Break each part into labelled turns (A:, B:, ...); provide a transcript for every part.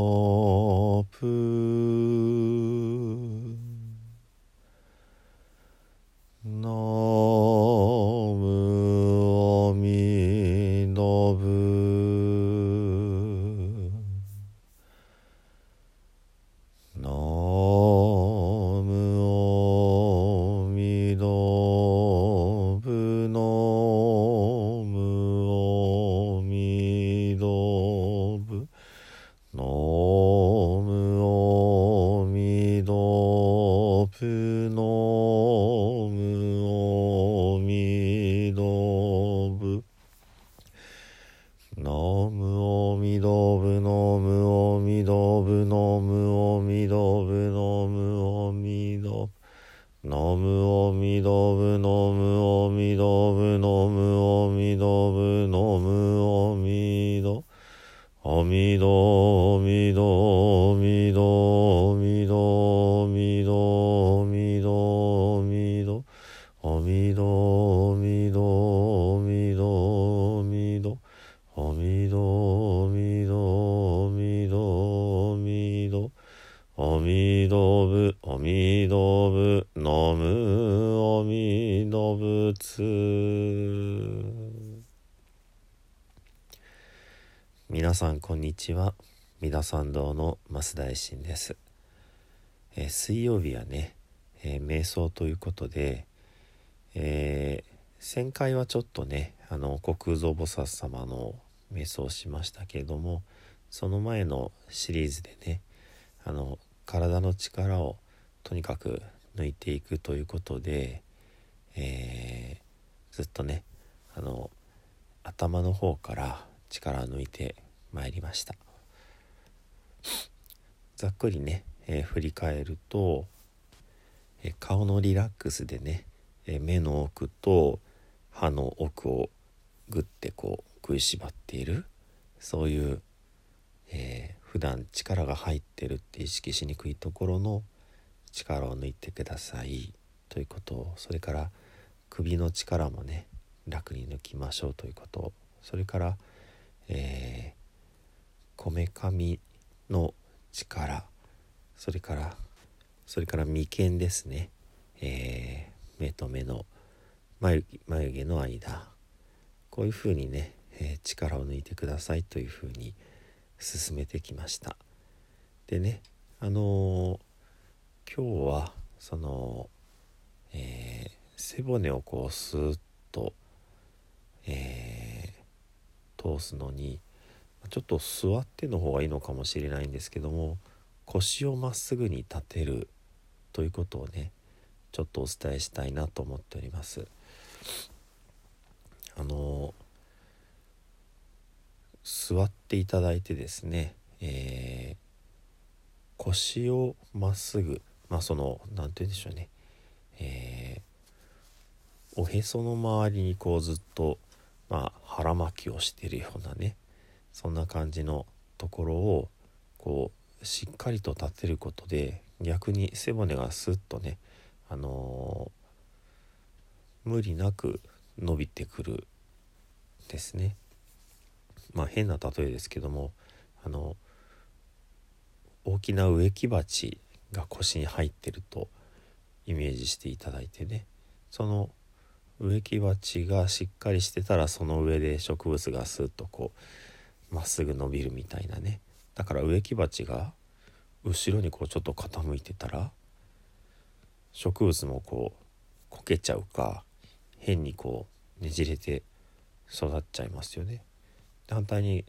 A: Oh. ダブナムアミダブナムアミダブナムアミダアミダアミダアミダアミダアミダアミダアミダアミダアミダアミダアミダ阿弥陀阿弥陀阿弥陀阿弥陀阿弥陀仏阿弥陀仏ナム阿弥皆さんこんにちは。三田参道の増大臣です、えー水曜日はね、えー瞑想ということで、えー前回はちょっとねあの虚空蔵菩薩様の瞑想をしましたけれどもその前のシリーズでねあの体の力をとにかく抜いていくということで、えーずっとねあの頭の方から力を抜いてまいりました。ざっくりね、えー振り返ると、えー顔のリラックスでね、え目の奥と歯の奥をグッてこう食いしばっている。そういう、えー普段力が入ってるって意識しにくいところの力を抜いてください。ということをそれから首の力もね楽に抜きましょうということ。それから、えこめかみの力。それからそれから眉間ですね、えー目と目の眉毛眉毛の間。こういうふうにね、えー力を抜いてくださいというふうに進めてきました。でねあのー今日はその、えー背骨をこうスーッと、えー通すのにちょっと座っての方がいいのかもしれないんですけども腰をまっすぐに立てるということをねちょっとお伝えしたいなと思っております。あの座っていただいてですね、えー腰をまっすぐまあその何て言うんでしょうね、えーおへその周りにこうずっとまあ腹巻きをしてるようなねそんな感じのところをこうしっかりと立てることで逆に背骨がスッとねあのー無理なく伸びてくるですね。まあ変な例えですけどもあの大きな植木鉢が腰に入ってるとイメージしていただいてねその植木鉢がしっかりしてたらその上で植物がスッとこうまっすぐ伸びるみたいなねだから植木鉢が後ろにこうちょっと傾いてたら植物もこうこけちゃうか変にこうねじれて育っちゃいますよね。反対に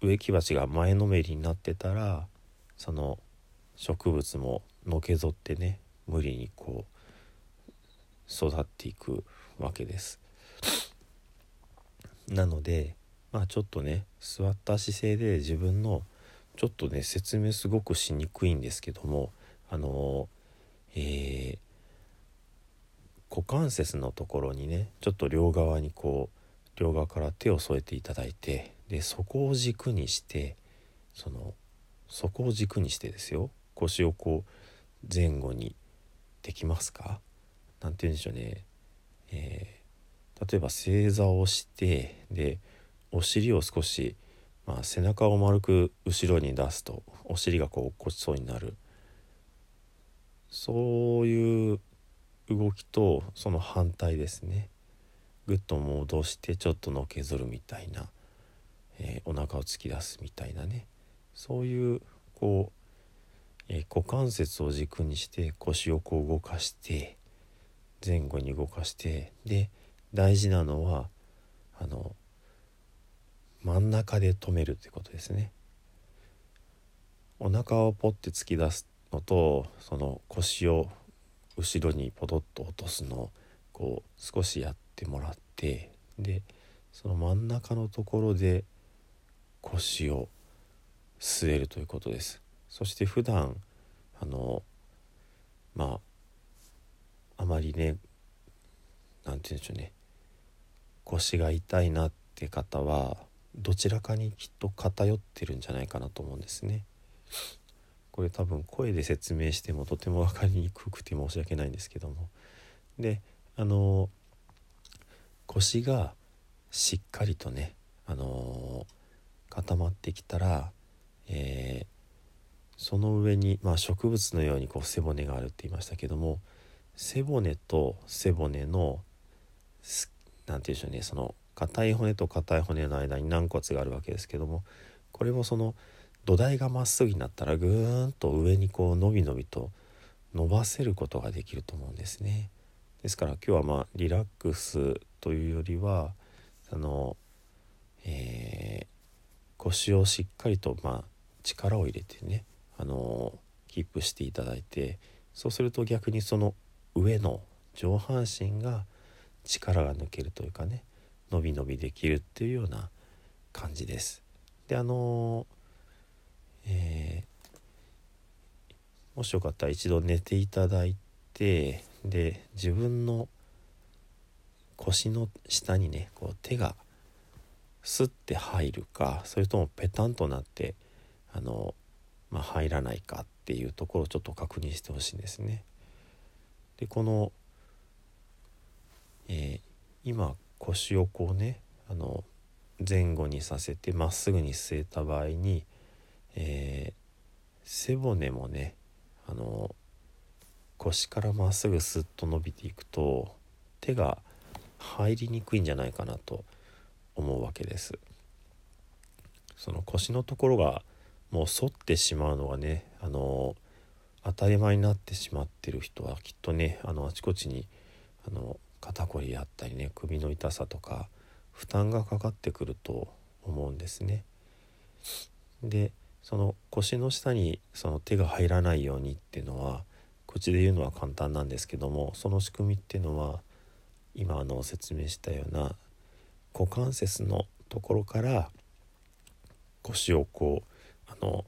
A: 植木鉢が前のめりになってたらその植物ものけぞってね無理にこう育っていくわけです。なのでまあちょっとね座った姿勢で自分のちょっとね説明すごくしにくいんですけどもあのえー股関節のところにねちょっと両側にこう両側から手を添えていただいてでそこを軸にしてそのそこを軸にしてですよ腰をこう前後にできますか？何て言うんでしょうね、えー、例えば正座をしてでお尻を少し、まあ、背中を丸く後ろに出すとお尻がこう落っこちそうになる。そういう動きとその反対ですね。ぐっと戻してちょっとのけぞるみたいな、えー、お腹を突き出すみたいなね。そういうこう、えー、股関節を軸にして腰をこう動かして前後に動かしてで大事なのはあの真ん中で止めるってことですね。お腹をポッて突き出すのとその腰を後ろにポトッと落とすのをこう少しやってもらってでその真ん中のところで腰を据えるということですそして普段あのまああまりね何て言うんでしょうね腰が痛いなって方はどちらかにきっと偏ってるんじゃないかなと思うんですね。これ多分声で説明してもとても分かりにくくて申し訳ないんですけどもであの腰がしっかりとねあの固まってきたら、えー、その上に、まあ、植物のようにこう背骨があるって言いましたけども背骨と背骨の何て言うんでしょうねその硬い骨と硬い骨の間に軟骨があるわけですけどもこれもその土台がまっすぐになったらぐーんと上にこう伸び伸びと伸ばせることができると思うんですね。ですから今日はまあリラックスというよりはあの、えー、腰をしっかりとまあ力を入れてねあのキープしていただいてそうすると逆にその上の上半身が力が抜けるというかね伸び伸びできるっていうような感じです。であのえー、もしよかったら一度寝ていただいてで自分の腰の下にねこう手がスッて入るかそれともペタンとなってあの、まあ、入らないかっていうところをちょっと確認してほしいんですね。でこの、えー、今腰をこうねあの前後にさせてまっすぐに据えた場合にえー、背骨もねあの腰からまっすぐスッと伸びていくと手が入りにくいんじゃないかなと思うわけです。その腰のところがもう反ってしまうのがねあの当たり前になってしまってる人はきっとねあのあちこちにあの肩こりあったりね首の痛さとか負担がかかってくると思うんですね。でその腰の下にその手が入らないようにっていうのは口で言うのは簡単なんですけどもその仕組みっていうのは今あの説明したような股関節のところから腰をこうあの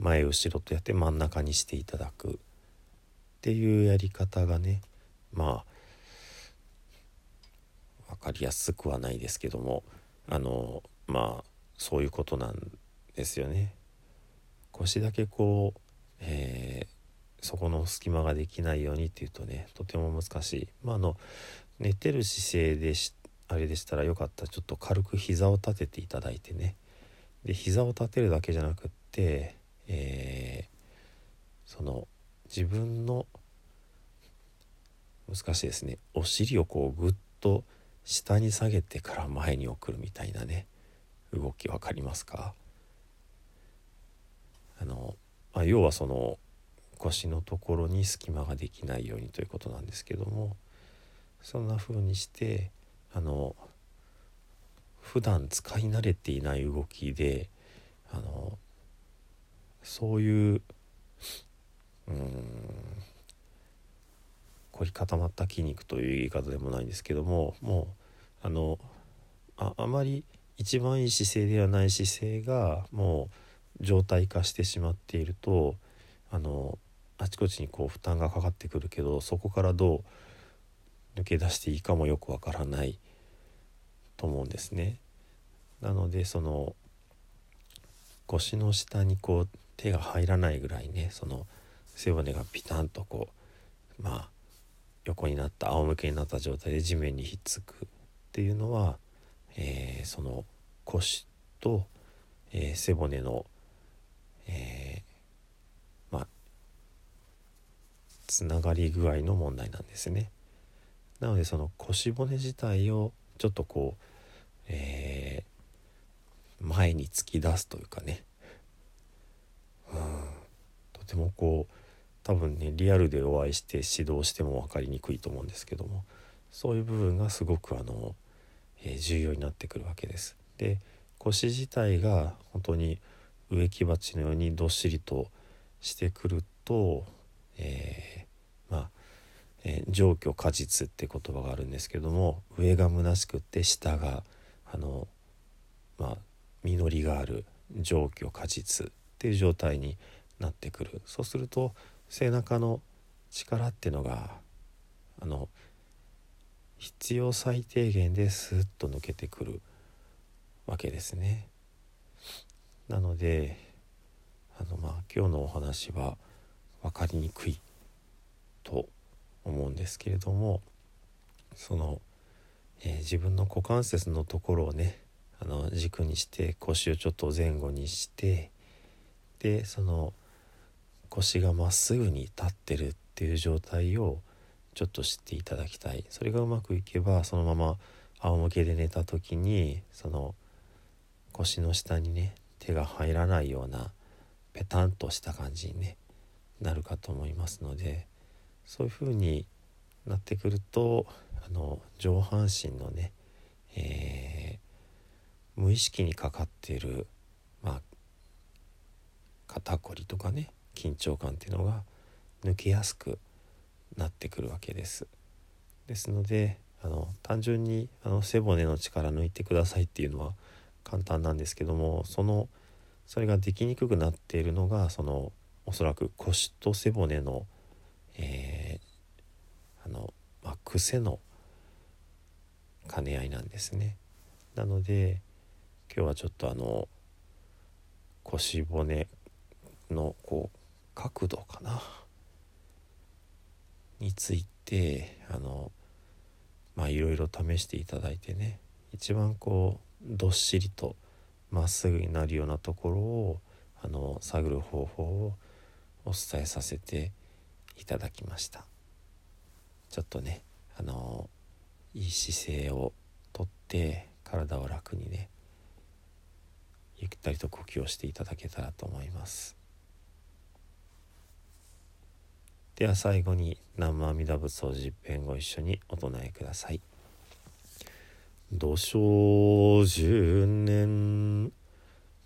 A: 前後ろとやって真ん中にしていただくっていうやり方がねまあ分かりやすくはないですけどもあのまあそういうことなんですよね。腰だけこう、えー、そこの隙間ができないようにっていうとねとても難しい。まあ、あの寝てる姿勢でしあれでしたらよかったらちょっと軽く膝を立てていただいてねで膝を立てるだけじゃなくって、えー、その自分の難しいですね。お尻をこうぐっと下に下げてから前に送るみたいなね動き分かりますか？あの、まあ、要はその腰のところに隙間ができないようにということなんですけどもそんな風にしてあの普段使い慣れていない動きであのそういううん凝り固まった筋肉という言い方でもないんですけどももうあのああまり一番いい姿勢ではない姿勢がもう状態化してしまっているとあのあちこちにこう負担がかかってくるけどそこからどう抜け出していいかもよくわからないと思うんですね。なのでその腰の下にこう手が入らないぐらいねその背骨がピタンとこうまあ横になった仰向けになった状態で地面にひっつくっていうのは、えー、その腰と、えー、背骨の、えー、まあつながり具合の問題なんですね。なのでその腰骨自体をちょっとこう、えー、前に突き出すというかね、てもこう多分ねリアルでお会いして指導しても分かりにくいと思うんですけどもそういう部分がすごくあの、えー、重要になってくるわけです。で腰自体が本当に植木鉢のようにどっしりとしてくると、えー、まあ、えー、上虚果実って言葉があるんですけども上が虚しくって下があのまあ実りがある上虚果実っていう状態になってくるそうすると背中の力っていうのがあの必要最低限ですっと抜けてくるわけですね。なのであのまあ今日のお話は分かりにくいと思うんですけれどもその、えー、自分の股関節のところをねあの軸にして腰をちょっと前後にしてでその腰がまっすぐに立ってるっていう状態をちょっと知っていただきたい。それがうまくいけばそのまま仰向けで寝た時にその腰の下にね手が入らないようなペタンとした感じに、ね、なるかと思いますのでそういう風になってくるとあの上半身のね、えー、無意識にかかっている、まあ、肩こりとかね緊張感っていうのが抜けやすくなってくるわけです。ですのであの単純にあの背骨の力抜いてくださいっていうのは簡単なんですけどもそのそれができにくくなっているのがそのおそらく腰と背骨の、えー、あのまあ、癖の兼ね合いなんですね。なので今日はちょっとあの腰骨のこう角度かな？についてあのまあいろいろ試していただいてね一番こうどっしりとまっすぐになるようなところをあの探る方法をお伝えさせていただきました。ちょっとねあのいい姿勢をとって体を楽にねゆったりと呼吸をしていただけたらと思います。では最後に南無阿弥陀仏を十遍ご一緒にお唱えください。土生十年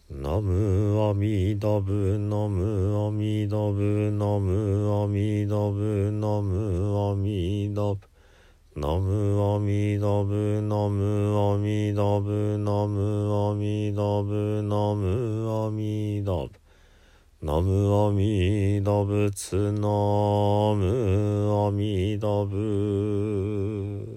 A: ナムアミダブナムアミダブナムアミダブナムアミダブナムアミダブナムアミダブナムアミダブナムアミダブナムアミダ仏ナムアミダ仏。